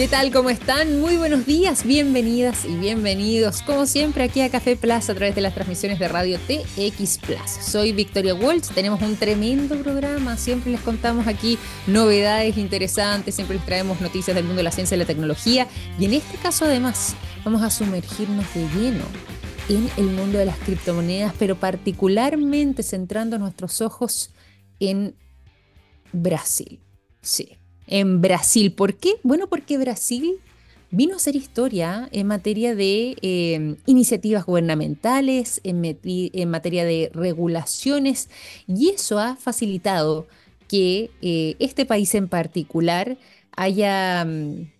¿Qué tal? ¿Cómo están? Muy buenos días, bienvenidas y bienvenidos, como siempre, aquí a Café Plus a través de las transmisiones de radio TX Plus. Soy Victoria Waltz, tenemos un tremendo programa, siempre les contamos aquí novedades interesantes, siempre les traemos noticias del mundo de la ciencia y la tecnología y en este caso además vamos a sumergirnos de lleno en el mundo de las criptomonedas, pero particularmente centrando nuestros ojos en Brasil. Sí, en Brasil. ¿Por qué? Bueno, porque Brasil vino a hacer historia en materia de em, iniciativas gubernamentales, en, materia de regulaciones, y eso ha facilitado que eh, este país en particular haya mm,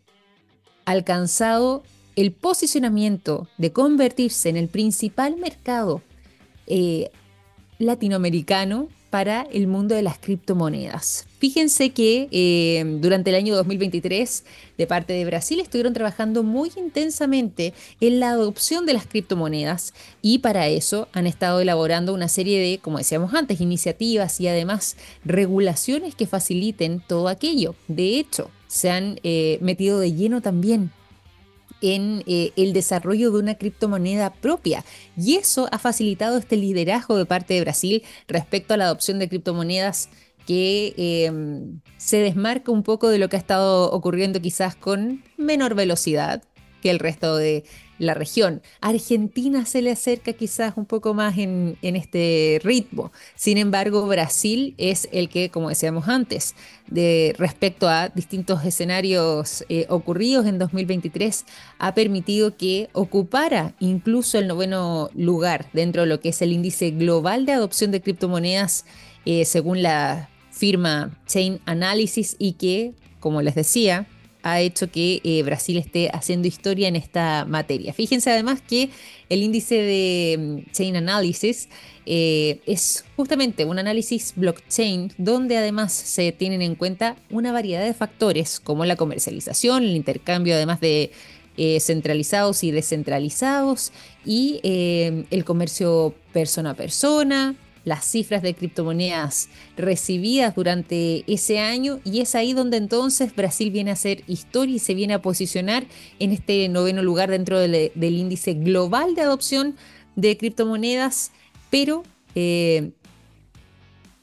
alcanzado el posicionamiento de convertirse en el principal mercado eh, latinoamericano para el mundo de las criptomonedas. Fíjense que eh, durante el año 2023, de parte de Brasil, estuvieron trabajando muy intensamente en la adopción de las criptomonedas y para eso han estado elaborando una serie de, como decíamos antes, iniciativas y además regulaciones que faciliten todo aquello. De hecho, se han eh, metido de lleno también en eh, el desarrollo de una criptomoneda propia. Y eso ha facilitado este liderazgo de parte de Brasil respecto a la adopción de criptomonedas que em, se desmarca un poco de lo que ha estado ocurriendo quizás con menor velocidad que el resto de la región. Argentina se le acerca quizás un poco más en, este ritmo. Sin embargo, Brasil es el que, como decíamos antes, de respecto a distintos escenarios eh, ocurridos en 2023, ha permitido que ocupara incluso el noveno lugar dentro de lo que es el índice global de adopción de criptomonedas, eh, según la firma Chain Analysis, y que, como les decía, ha hecho que eh, Brasil esté haciendo historia en esta materia. Fíjense además que el índice de mm, Chain Analysis eh, es justamente un análisis blockchain donde además se tienen en cuenta una variedad de factores como la comercialización, el intercambio además de eh, centralizados y descentralizados y el comercio persona a persona, las cifras de criptomonedas recibidas durante ese año y es ahí donde entonces Brasil viene a hacer historia y se viene a posicionar en este noveno lugar dentro del, índice global de adopción de criptomonedas, pero eh,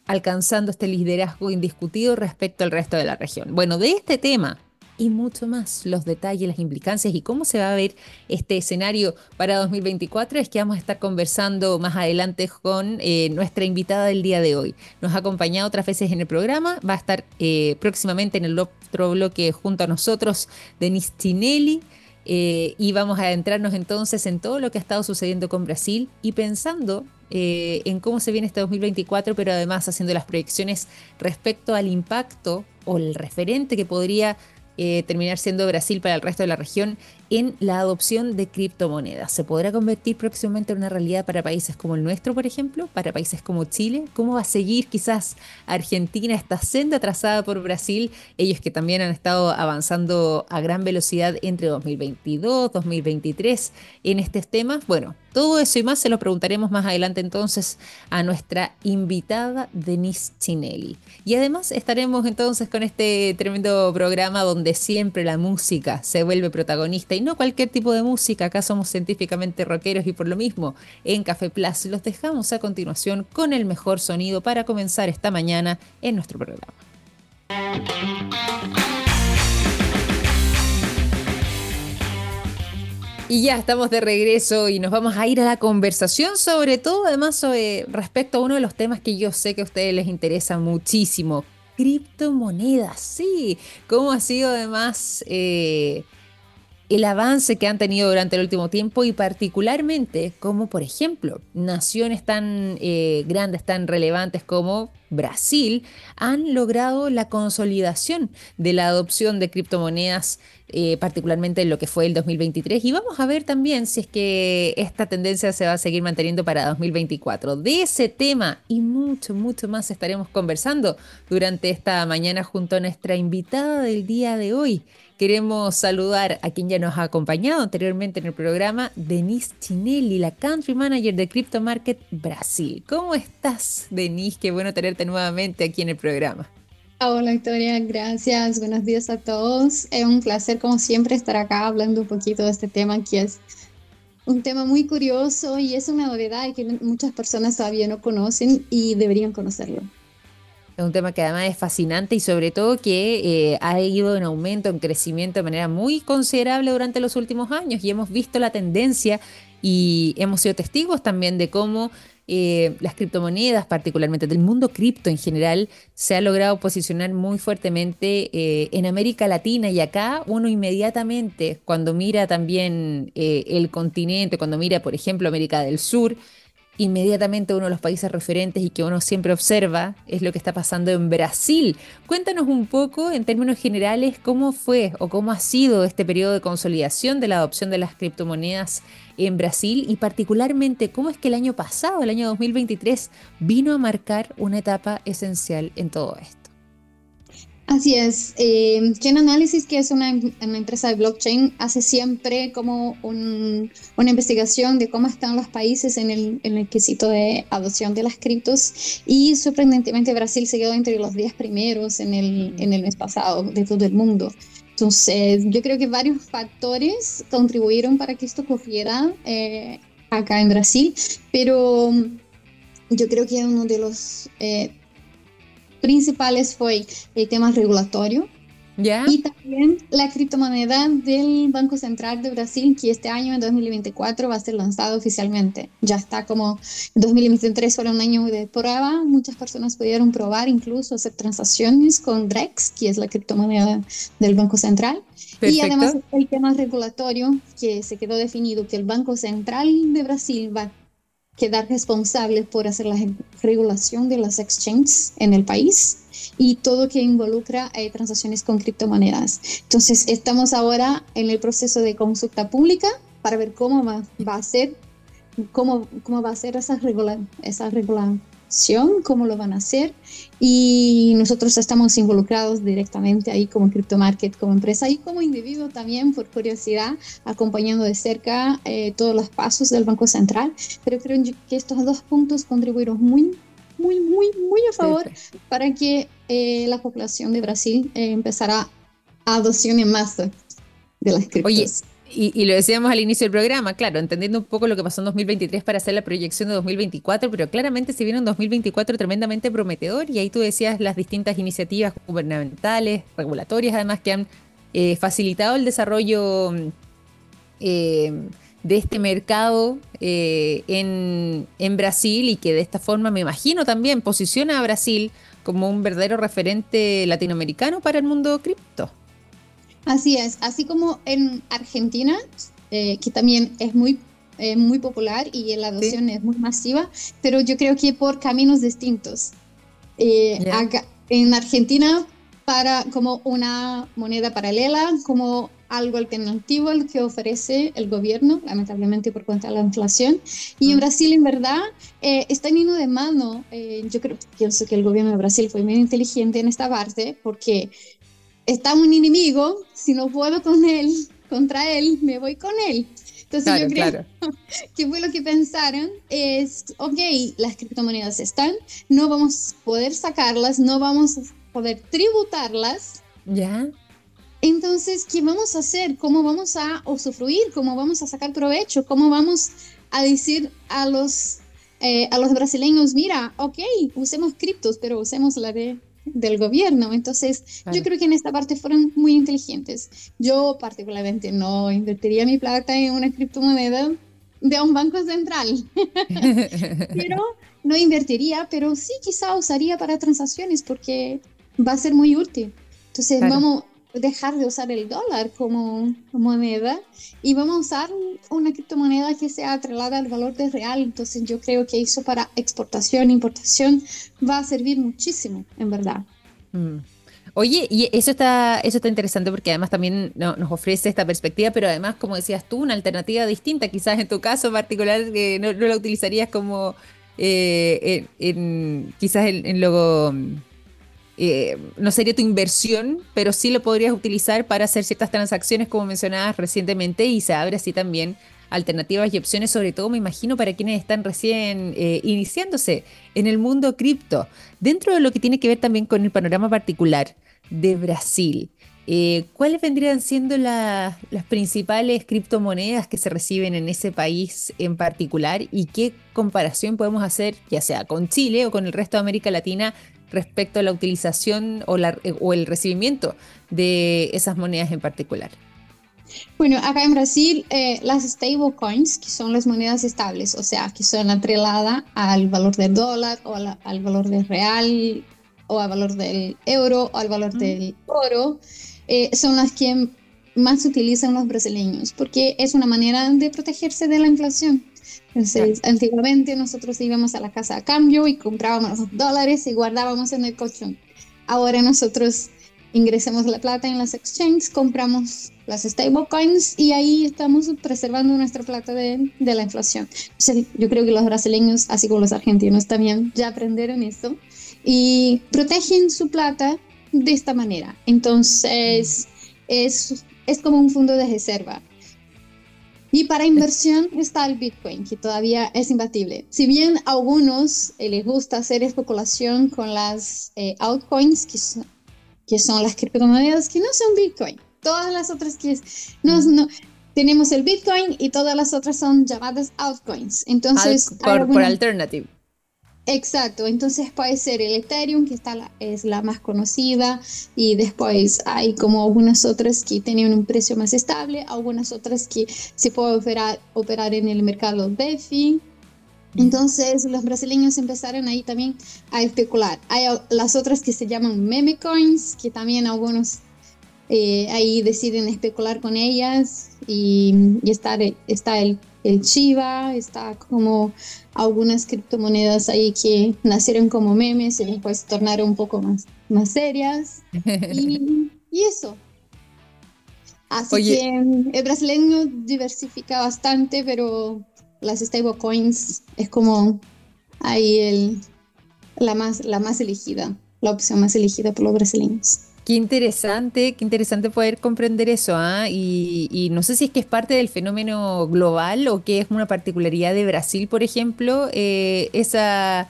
alcanzando este liderazgo indiscutido respecto al resto de la región. Bueno, de este tema y mucho más. Los detalles, las implicancias y cómo se va a ver este escenario para 2024 es que vamos a estar conversando más adelante con eh, nuestra invitada del día de hoy. Nos ha acompañado otras veces en el programa, va a estar eh, próximamente en el otro bloque junto a nosotros Denise Tinelli. Eh, y vamos a adentrarnos entonces en todo lo que ha estado sucediendo con Brasil y pensando en cómo se viene este 2024, pero además haciendo las proyecciones respecto al impacto o el referente que podría eh, terminar siendo Brasil para el resto de la región en la adopción de criptomonedas. ¿Se podrá convertir próximamente en una realidad para países como el nuestro, por ejemplo? ¿Para países como Chile? ¿Cómo va a seguir quizás Argentina esta senda trazada por Brasil? Ellos que también han estado avanzando a gran velocidad entre 2022, 2023 en estos temas. Bueno, todo eso y más se lo preguntaremos más adelante entonces a nuestra invitada Denise Chinelli. Y además estaremos entonces con este tremendo programa donde siempre la música se vuelve protagonista y no cualquier tipo de música. Acá somos científicamente rockeros y por lo mismo en Café Plus los dejamos a continuación con el mejor sonido para comenzar esta mañana en nuestro programa. Y ya estamos de regreso y nos vamos a ir a la conversación, sobre todo además respecto a uno de los temas que yo sé que a ustedes les interesa muchísimo, criptomonedas, sí, cómo ha sido además eh, el avance que han tenido durante el último tiempo y particularmente como, por ejemplo, naciones tan eh, grandes, tan relevantes como Brasil, han logrado la consolidación de la adopción de criptomonedas, eh, particularmente en lo que fue el 2023. Y vamos a ver también si es que esta tendencia se va a seguir manteniendo para 2024. De ese tema y mucho, mucho más estaremos conversando durante esta mañana junto a nuestra invitada del día de hoy. Queremos saludar a quien ya nos ha acompañado anteriormente en el programa, Denise Chinelli, la Country Manager de Crypto Market Brasil. ¿Cómo estás, Denise? Qué bueno tenerte nuevamente aquí en el programa. Hola Victoria, gracias. Buenos días a todos. Es un placer como siempre estar acá hablando un poquito de este tema que es un tema muy curioso y es una novedad que muchas personas todavía no conocen y deberían conocerlo. Es un tema que además es fascinante y sobre todo que eh, ha ido en aumento, en crecimiento de manera muy considerable durante los últimos años y hemos visto la tendencia y hemos sido testigos también de cómo eh, las criptomonedas, particularmente del mundo cripto en general, se ha logrado posicionar muy fuertemente eh, en América Latina y acá uno inmediatamente, cuando mira también el continente, cuando mira, por ejemplo, América del Sur, inmediatamente uno de los países referentes y que uno siempre observa es lo que está pasando en Brasil. Cuéntanos un poco, en términos generales, cómo fue o cómo ha sido este periodo de consolidación de la adopción de las criptomonedas en Brasil y particularmente cómo es que el año pasado, el año 2023, vino a marcar una etapa esencial en todo esto. Así es. Eh, Chain Analysis, que es una, empresa de blockchain, hace siempre como una investigación de cómo están los países en el, en el quesito de adopción de las criptos. Y sorprendentemente Brasil se quedó entre los 10 primeros en el, en el mes pasado de todo el mundo. Entonces, yo creo que varios factores contribuyeron para que esto ocurriera eh, acá en Brasil, pero yo creo que uno de los eh, principales fue el tema regulatorio. Y también la criptomoneda del Banco Central de Brasil, que este año, en 2024, va a ser lanzada oficialmente. Ya está como 2023 fue un año de prueba. Muchas personas pudieron probar, incluso hacer transacciones con DREX, que es la criptomoneda del Banco Central. Y además el tema regulatorio, que se quedó definido que el Banco Central de Brasil va quedar responsable por hacer la regulación de las exchanges en el país y todo que involucra eh, transacciones con criptomonedas. Entonces, estamos ahora en el proceso de consulta pública para ver cómo va, va a ser, cómo, cómo va a ser esa, regula, esa cómo lo van a hacer. Y nosotros estamos involucrados directamente ahí como CryptoMarket, como empresa y como individuo también por curiosidad, acompañando de cerca eh, todos los pasos del Banco Central, pero creo que estos dos puntos contribuyeron muy, muy, muy, muy a favor para que eh, la población de Brasil eh, empezara a adopción en masa de las criptos. Y, lo decíamos al inicio del programa, claro, entendiendo un poco lo que pasó en 2023 para hacer la proyección de 2024, pero claramente se viene un 2024 tremendamente prometedor y ahí tú decías las distintas iniciativas gubernamentales, regulatorias, además que han eh, facilitado el desarrollo eh, de este mercado eh, en Brasil y que de esta forma me imagino también posiciona a Brasil como un verdadero referente latinoamericano para el mundo cripto. Así es, así como en Argentina, eh, que también es muy, eh, muy popular y la adopción es muy masiva, pero yo creo que por caminos distintos. Eh, en Argentina, para como una moneda paralela, como algo alternativo al que ofrece el gobierno, lamentablemente por cuenta de la inflación. Y en mm. Brasil, en verdad, está yendo de mano. yo creo, pienso que el gobierno de Brasil fue muy inteligente en esta parte, porque está un enemigo, si no puedo con él, contra él, me voy con él. Entonces yo creo que fue lo que pensaron, es, ok, las criptomonedas están, no vamos a poder sacarlas, no vamos a poder tributarlas. Ya. Entonces, ¿qué vamos a hacer? ¿Cómo vamos a usufruir? ¿Cómo vamos a sacar provecho? ¿Cómo vamos a decir a los, eh, a los brasileños, mira, ok, usemos criptos, pero usemos la de del gobierno. Entonces, yo creo que en esta parte fueron muy inteligentes. Yo particularmente no invertiría mi plata en una criptomoneda de un banco central, pero no invertiría, pero sí quizá usaría para transacciones porque va a ser muy útil. Entonces, vamos, dejar de usar el dólar como moneda y vamos a usar una criptomoneda que sea atrelada al valor de real. Entonces yo creo que eso para exportación, importación va a servir muchísimo, en verdad. Mm. Oye, y eso está, eso está interesante porque además también nos ofrece esta perspectiva, pero además, como decías tú, una alternativa distinta. Quizás en tu caso particular que no, la utilizarías como eh, quizás en, en lo eh, no sería tu inversión, pero sí lo podrías utilizar para hacer ciertas transacciones como mencionabas recientemente y se abre así también alternativas y opciones, sobre todo me imagino para quienes están recién eh, iniciándose en el mundo cripto, dentro de lo que tiene que ver también con el panorama particular de Brasil. Eh, ¿Cuáles vendrían siendo las principales criptomonedas que se reciben en ese país en particular y qué comparación podemos hacer, ya sea con Chile o con el resto de América Latina, respecto a la utilización o, la, o el recibimiento de esas monedas en particular? Bueno, acá en Brasil, eh, las stablecoins, que son las monedas estables, o sea, que son atreladas al valor del dólar o al valor del real o al valor del euro o al valor del oro, eh, son las que más utilizan los brasileños, porque es una manera de protegerse de la inflación. Entonces, antiguamente nosotros íbamos a la casa a cambio y comprábamos los dólares y guardábamos en el colchón. Ahora nosotros ingresamos la plata en las exchanges, compramos las stablecoins y ahí estamos preservando nuestra plata de, de la inflación. yo creo que los brasileños, así como los argentinos también, ya aprendieron esto y protegen su plata de esta manera. Entonces, es, es como un fondo de reserva. Y para inversión está el Bitcoin, que todavía es imbatible. Si bien a algunos eh, les gusta hacer especulación con las eh, altcoins, que son, que son las criptomonedas que no son Bitcoin, todas las otras que no, no, tenemos el Bitcoin y todas las otras son llamadas altcoins. Entonces, por, por alternative. Exacto, entonces puede ser el Ethereum, que está es la más conocida, y después hay como algunas otras que tienen un precio más estable, algunas otras que se puede operar, operar en el mercado DeFi. Entonces los brasileños empezaron ahí también a especular. Hay las otras que se llaman meme coins, que también algunos eh, ahí deciden especular con ellas y, y está, está el el Chiva, está como algunas criptomonedas ahí que nacieron como memes y después tornaron un poco más, más serias. Y, eso. Así que el brasileño diversifica bastante, pero las stablecoins es como ahí el, la, más, la más elegida, la opción más elegida por los brasileños. Qué interesante, qué interesante poder comprender eso, ¿ah? y, no sé si es que es parte del fenómeno global o que es una particularidad de Brasil, por ejemplo, eh, esa,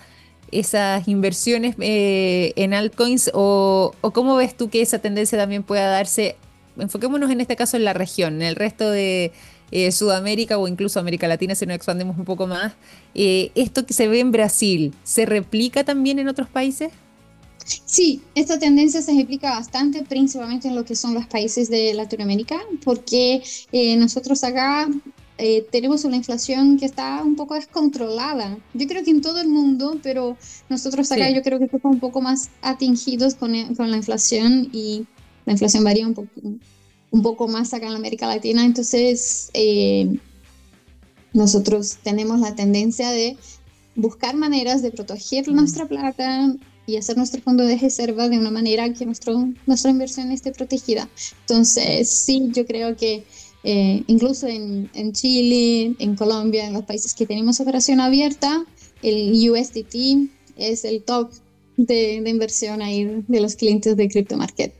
esas inversiones eh, en altcoins, o, cómo ves tú que esa tendencia también pueda darse, enfoquémonos en este caso en la región, en el resto de eh, Sudamérica o incluso América Latina, si nos expandemos un poco más, esto que se ve en Brasil, ¿se replica también en otros países? Sí, esta tendencia se explica bastante, principalmente en lo que son los países de Latinoamérica, porque eh, nosotros acá eh, tenemos una inflación que está un poco descontrolada. Yo creo que en todo el mundo, pero nosotros acá yo creo que estamos un poco más atingidos con, eh, con, la inflación y la inflación varía un poco, un poco más acá en América Latina. Entonces, nosotros tenemos la tendencia de buscar maneras de proteger nuestra plata, y hacer nuestro fondo de reserva de una manera que nuestro, nuestra inversión esté protegida. Entonces, sí, yo creo que eh, incluso en, en, Chile, en Colombia, en los países que tenemos operación abierta, el USDT es el top de, de inversión ahí de los clientes de Crypto Market.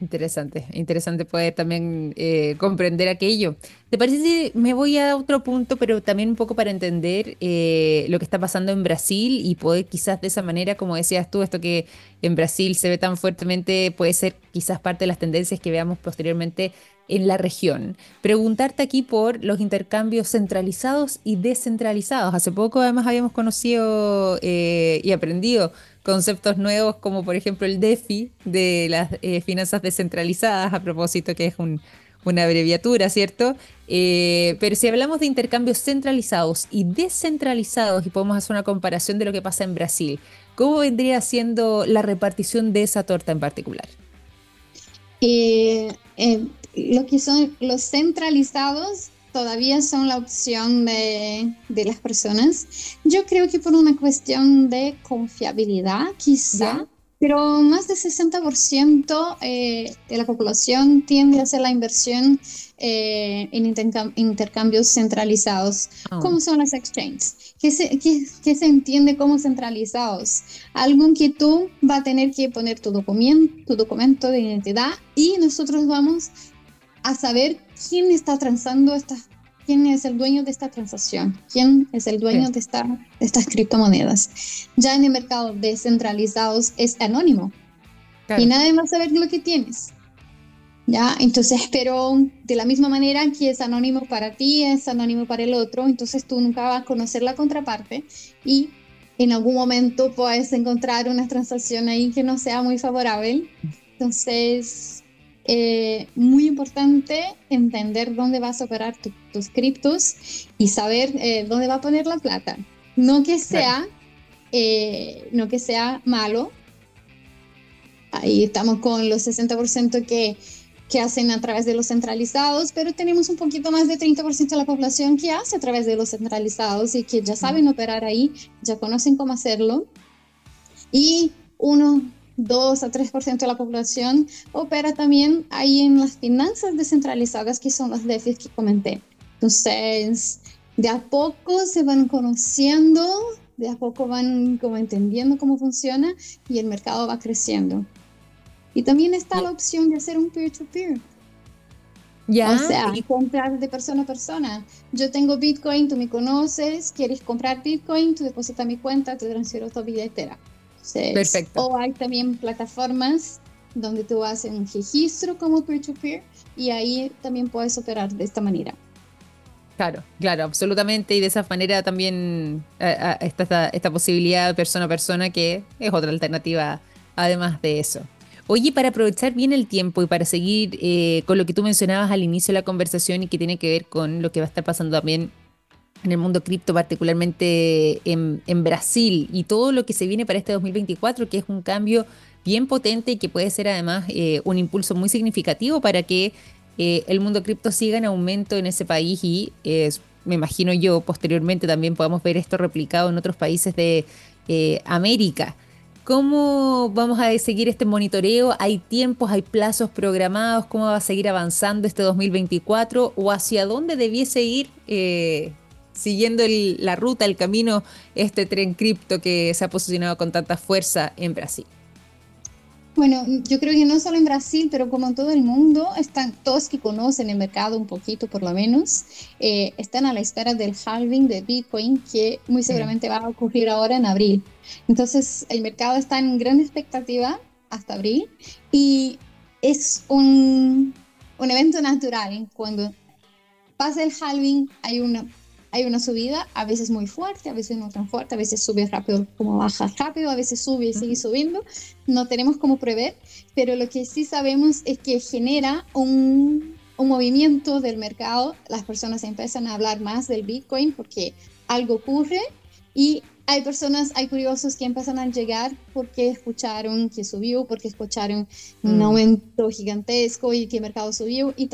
Interesante, interesante poder también eh, comprender aquello. ¿Te parece si me voy a otro punto, pero también un poco para entender eh, lo que está pasando en Brasil y poder quizás de esa manera, como decías tú, esto que en Brasil se ve tan fuertemente, puede ser quizás parte de las tendencias que veamos posteriormente en la región. Preguntarte aquí por los intercambios centralizados y descentralizados. Hace poco además habíamos conocido eh, y aprendido conceptos nuevos como por ejemplo el DeFi de las eh, finanzas descentralizadas, a propósito que es una abreviatura, ¿cierto? Eh, pero si hablamos de intercambios centralizados y descentralizados y podemos hacer una comparación de lo que pasa en Brasil, ¿cómo vendría siendo la repartición de esa torta en particular? Eh, lo que son los centralizados todavía son la opción de, de, las personas. Yo creo que por una cuestión de confiabilidad, quizá, Pero más del 60% eh, de la población tiende a hacer la inversión eh, en intercambios centralizados. Oh. ¿Cómo son las exchanges? ¿Qué se, qué, se, entiende como centralizados? Algo que tú vas a tener que poner tu documento, tu documento de identidad y nosotros vamos a saber quién está transando estas quién es el dueño de esta transacción, quién es el dueño de, esta, de estas criptomonedas. Ya en el mercado descentralizados es anónimo y nadie va a saber lo que tienes. ¿Ya? Entonces, pero de la misma manera que es anónimo para ti, es anónimo para el otro, entonces tú nunca vas a conocer la contraparte y en algún momento puedes encontrar una transacción ahí que no sea muy favorable. Entonces, eh, muy importante entender dónde vas a operar tus criptos y saber eh, dónde va a poner la plata. No que sea, eh, no que sea malo. Ahí estamos con los 60% que, que hacen a través de los centralizados, pero tenemos un poquito más de 30% de la población que hace a través de los centralizados y que ya saben operar ahí, ya conocen cómo hacerlo. Y uno 2 a 3% de la población opera también ahí en las finanzas descentralizadas, que son las DEFIs que comenté. Entonces, de a poco se van conociendo, de a poco van como entendiendo cómo funciona y el mercado va creciendo. Y también está la opción de hacer un peer-to-peer. Ya. O sea, y comprar de persona a persona. Yo tengo Bitcoin, tú me conoces, quieres comprar Bitcoin, tú depositas mi cuenta, te transfiero tu billetera. Perfecto. O hay también plataformas donde tú haces un registro como peer-to-peer y ahí también puedes operar de esta manera. Claro, claro, absolutamente. Y de esa manera también eh, eh, está esta, posibilidad persona a persona que es otra alternativa además de eso. Oye, para aprovechar bien el tiempo y para seguir eh, con lo que tú mencionabas al inicio de la conversación y que tiene que ver con lo que va a estar pasando también en el mundo cripto, particularmente en, Brasil, y todo lo que se viene para este 2024, que es un cambio bien potente y que puede ser además eh, un impulso muy significativo para que eh, el mundo cripto siga en aumento en ese país y me imagino yo posteriormente también podamos ver esto replicado en otros países de eh, América. ¿Cómo vamos a seguir este monitoreo? ¿Hay tiempos, hay plazos programados? ¿Cómo va a seguir avanzando este 2024? ¿O hacia dónde debiese ir siguiendo la ruta, el camino, este tren cripto que se ha posicionado con tanta fuerza en Brasil? Bueno, yo creo que no solo en Brasil, pero como en todo el mundo, están todos que conocen el mercado un poquito por lo menos, eh, están a la espera del halving de Bitcoin que muy seguramente va a ocurrir ahora en abril. Entonces, el mercado está en gran expectativa hasta abril y es un, un evento natural. Cuando pasa el halving, hay una hay una subida, a veces muy fuerte, a veces no tan fuerte, a veces sube rápido como baja rápido, a veces sube y sigue subiendo. No tenemos cómo prever, pero lo que sí sabemos es que genera un, un movimiento del mercado. Las personas empiezan a hablar más del Bitcoin porque algo ocurre y hay personas, hay curiosos que empiezan a llegar porque escucharon que subió, porque escucharon un mm. aumento gigantesco y que el mercado subió. Y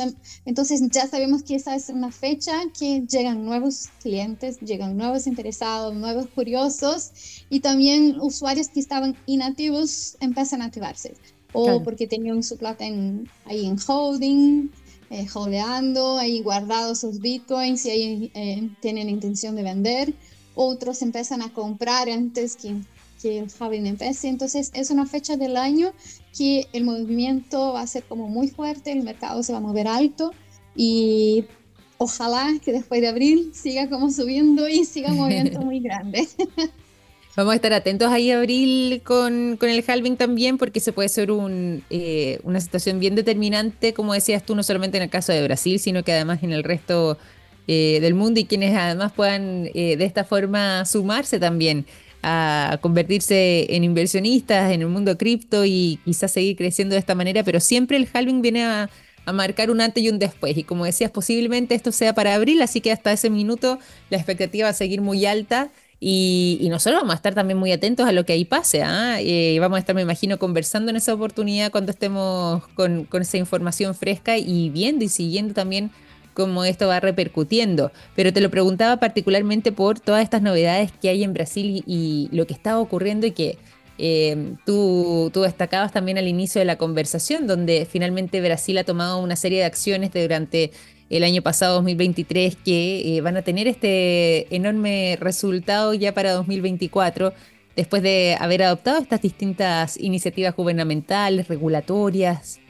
entonces ya sabemos que esa es una fecha que llegan nuevos clientes, llegan nuevos interesados, nuevos curiosos y también usuarios que estaban inactivos empiezan a activarse. O porque tenían su plata en, ahí en holding, eh, holdeando, ahí guardados sus bitcoins y ahí eh, tienen intención de vender otros empiezan a comprar antes que, que el halving empiece. Entonces es una fecha del año que el movimiento va a ser como muy fuerte, el mercado se va a mover alto y ojalá que después de abril siga como subiendo y siga un movimiento muy grande. Vamos a estar atentos ahí abril con, con el halving también, porque se puede ser un, eh, una situación bien determinante, como decías tú, no solamente en el caso de Brasil, sino que además en el resto eh, del mundo y quienes además puedan eh, de esta forma sumarse también a convertirse en inversionistas en el mundo cripto y quizás seguir creciendo de esta manera, pero siempre el halving viene a, marcar un antes y un después. Y como decías, posiblemente esto sea para abril, así que hasta ese minuto la expectativa va a seguir muy alta. Y, nosotros vamos a estar también muy atentos a lo que ahí pase. ¿ah? Eh, vamos a estar, me imagino, conversando en esa oportunidad cuando estemos con, con esa información fresca y viendo y siguiendo también cómo esto va repercutiendo. Pero te lo preguntaba particularmente por todas estas novedades que hay en Brasil y, lo que está ocurriendo y que Eh, tú, destacabas también al inicio de la conversación, donde finalmente Brasil ha tomado una serie de acciones durante el año pasado 2023 que eh, van a tener este enorme resultado ya para 2024 después de haber adoptado estas distintas iniciativas gubernamentales, regulatorias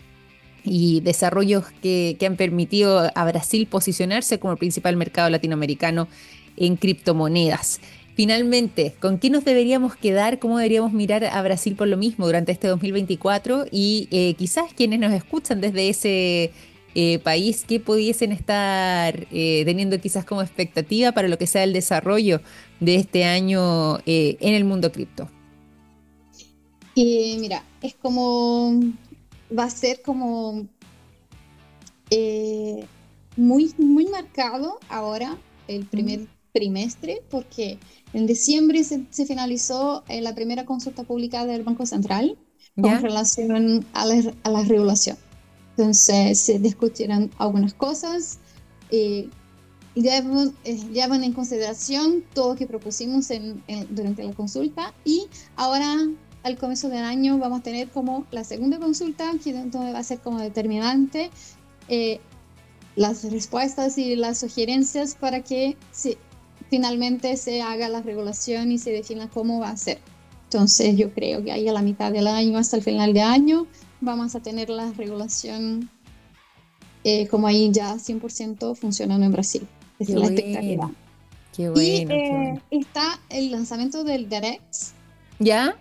y desarrollos que, que han permitido a Brasil posicionarse como el principal mercado latinoamericano en criptomonedas. Finalmente, ¿con qué nos deberíamos quedar? ¿Cómo deberíamos mirar a Brasil por lo mismo durante este 2024? Y eh, quizás quienes nos escuchan desde ese eh, país, ¿qué pudiesen estar eh, teniendo quizás como expectativa para lo que sea el desarrollo de este año en el mundo cripto? mira, es como, va a ser como muy, muy marcado ahora el primer trimestre, porque en diciembre se, finalizó eh, la primera consulta pública del Banco Central con relación a la, a la, regulación. Entonces se discutieron algunas cosas y llevan, eh, llevan, en consideración todo lo que propusimos en, durante la consulta y ahora al comienzo del año vamos a tener como la segunda consulta que entonces va a ser como determinante eh, las respuestas y las sugerencias para que se finalmente se haga la regulación y se defina cómo va a ser. Entonces yo creo que ahí a la mitad del año, hasta el final de año, vamos a tener la regulación eh, como ahí ya 100% funcionando en Brasil. Es la expectativa. Qué bueno, y eh, está el lanzamiento del DEREX. ¿Ya?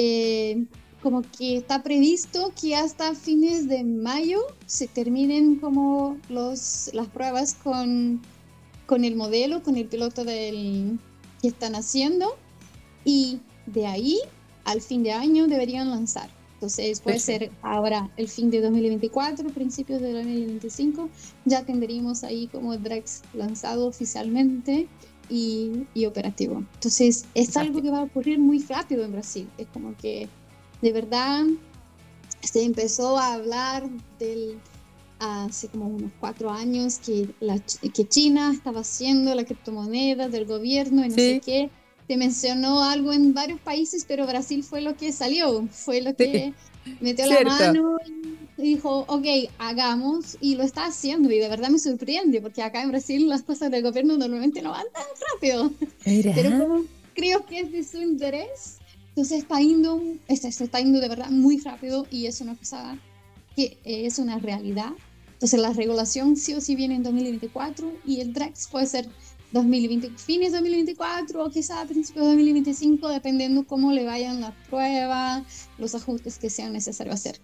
Eh, como que está previsto que hasta fines de mayo se terminen como los, las pruebas con con el modelo, con el piloto del, que están haciendo. Y de ahí al fin de año deberían lanzar. Entonces puede ser ahora el fin de 2024, principios de 2025, ya tendríamos ahí como Drex lanzado oficialmente y, y operativo. Entonces es algo que va a ocurrir muy rápido en Brasil. Es como que de verdad se empezó a hablar del hace como unos cuatro años que, la, que China estaba haciendo la criptomoneda del gobierno y no sé qué. Se mencionó algo en varios países, pero Brasil fue lo que salió, fue lo que metió la mano y dijo, ok, hagamos, y lo está haciendo, y de verdad me sorprende, porque acá en Brasil las cosas del gobierno normalmente no van tan rápido. Pero creo que es de su interés, entonces está yendo, se está yendo de verdad muy rápido y es una cosa que es una realidad. Entonces la regulación sí o sí viene en 2024 y el DREX puede ser 2020, fines de 2024 o quizá principios de 2025, dependiendo cómo le vayan las pruebas, los ajustes que sean necesarios hacer.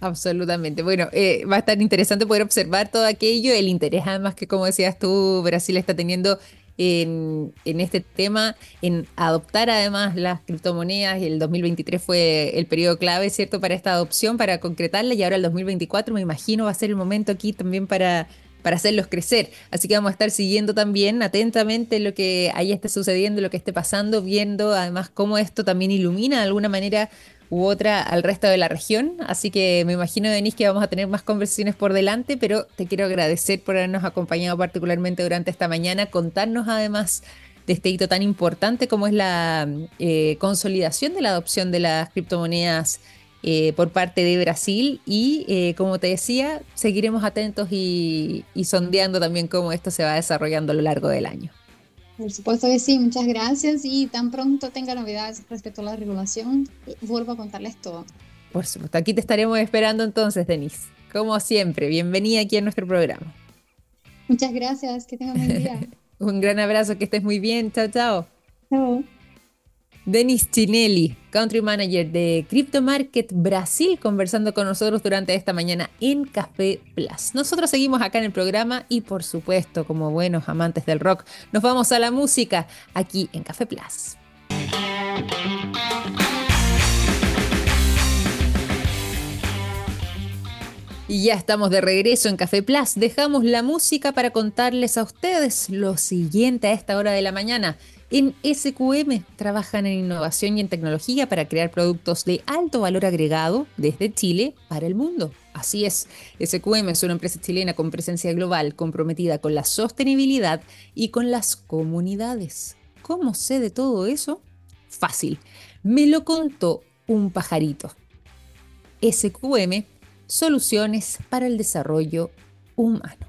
Absolutamente. Bueno, eh, va a estar interesante poder observar todo aquello, el interés además que como decías tú, Brasil está teniendo en, este tema, en adoptar además las criptomonedas. El 2023 fue el periodo clave, ¿cierto?, para esta adopción, para concretarla y ahora el 2024 me imagino va a ser el momento aquí también para para hacerlos crecer. Así que vamos a estar siguiendo también atentamente lo que ahí esté sucediendo, lo que esté pasando, viendo además cómo esto también ilumina de alguna manera u otra al resto de la región. Así que me imagino, Denise, que vamos a tener más conversaciones por delante, pero te quiero agradecer por habernos acompañado particularmente durante esta mañana, contarnos además de este hito tan importante como es la eh, consolidación de la adopción de las criptomonedas eh, por parte de Brasil y eh, como te decía, seguiremos atentos y sondeando también cómo esto se va desarrollando a lo largo del año. Por supuesto que sí, muchas gracias y tan pronto tenga novedades respecto a la regulación, vuelvo a contarles todo. Por supuesto, aquí te estaremos esperando entonces, Denise. Como siempre, bienvenida aquí a nuestro programa. Muchas gracias, que tengan buen día. Un gran abrazo, que estés muy bien. Chao, chao. Chao. Denis Chinelli, Country Manager de Crypto Market Brasil, conversando con nosotros durante esta mañana en Café Plus. Nosotros seguimos acá en el programa y por supuesto, como buenos amantes del rock, nos vamos a la música aquí en Café Plus. Y ya estamos de regreso en Café Plus. Dejamos la música para contarles a ustedes lo siguiente a esta hora de la mañana. En SQM trabajan en innovación y en tecnología para crear productos de alto valor agregado desde Chile para el mundo. Así es, SQM es una empresa chilena con presencia global comprometida con la sostenibilidad y con las comunidades. ¿Cómo sé de todo eso? Fácil. Me lo contó un pajarito. SQM, Soluciones para el Desarrollo Humano.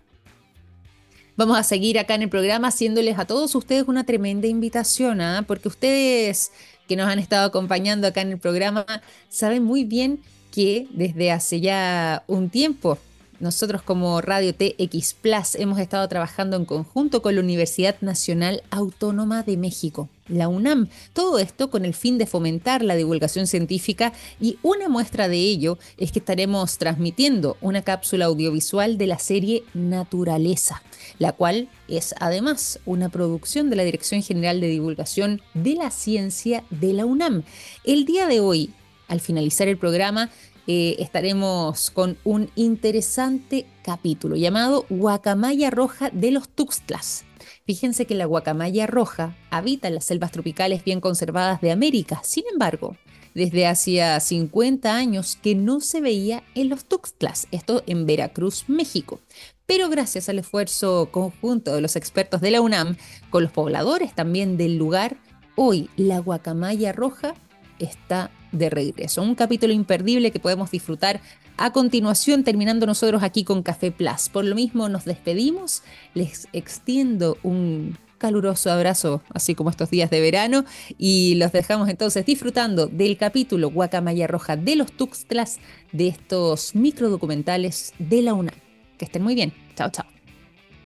Vamos a seguir acá en el programa haciéndoles a todos ustedes una tremenda invitación, ¿ah? porque ustedes que nos han estado acompañando acá en el programa saben muy bien que desde hace ya un tiempo nosotros como Radio TX Plus hemos estado trabajando en conjunto con la Universidad Nacional Autónoma de México, la UNAM. Todo esto con el fin de fomentar la divulgación científica y una muestra de ello es que estaremos transmitiendo una cápsula audiovisual de la serie Naturaleza, la cual es además una producción de la Dirección General de Divulgación de la Ciencia de la UNAM. El día de hoy, al finalizar el programa, eh, estaremos con un interesante capítulo llamado Guacamaya Roja de los Tuxtlas. Fíjense que la guacamaya roja habita en las selvas tropicales bien conservadas de América. Sin embargo, desde hacía 50 años que no se veía en los Tuxtlas, esto en Veracruz, México. Pero gracias al esfuerzo conjunto de los expertos de la UNAM, con los pobladores también del lugar, hoy la guacamaya roja está de regreso. Un capítulo imperdible que podemos disfrutar a continuación, terminando nosotros aquí con Café Plus. Por lo mismo, nos despedimos. Les extiendo un caluroso abrazo, así como estos días de verano, y los dejamos entonces disfrutando del capítulo Guacamaya Roja de los Tuxtlas de estos microdocumentales de la UNAM. Que estén muy bien. Chao, chao.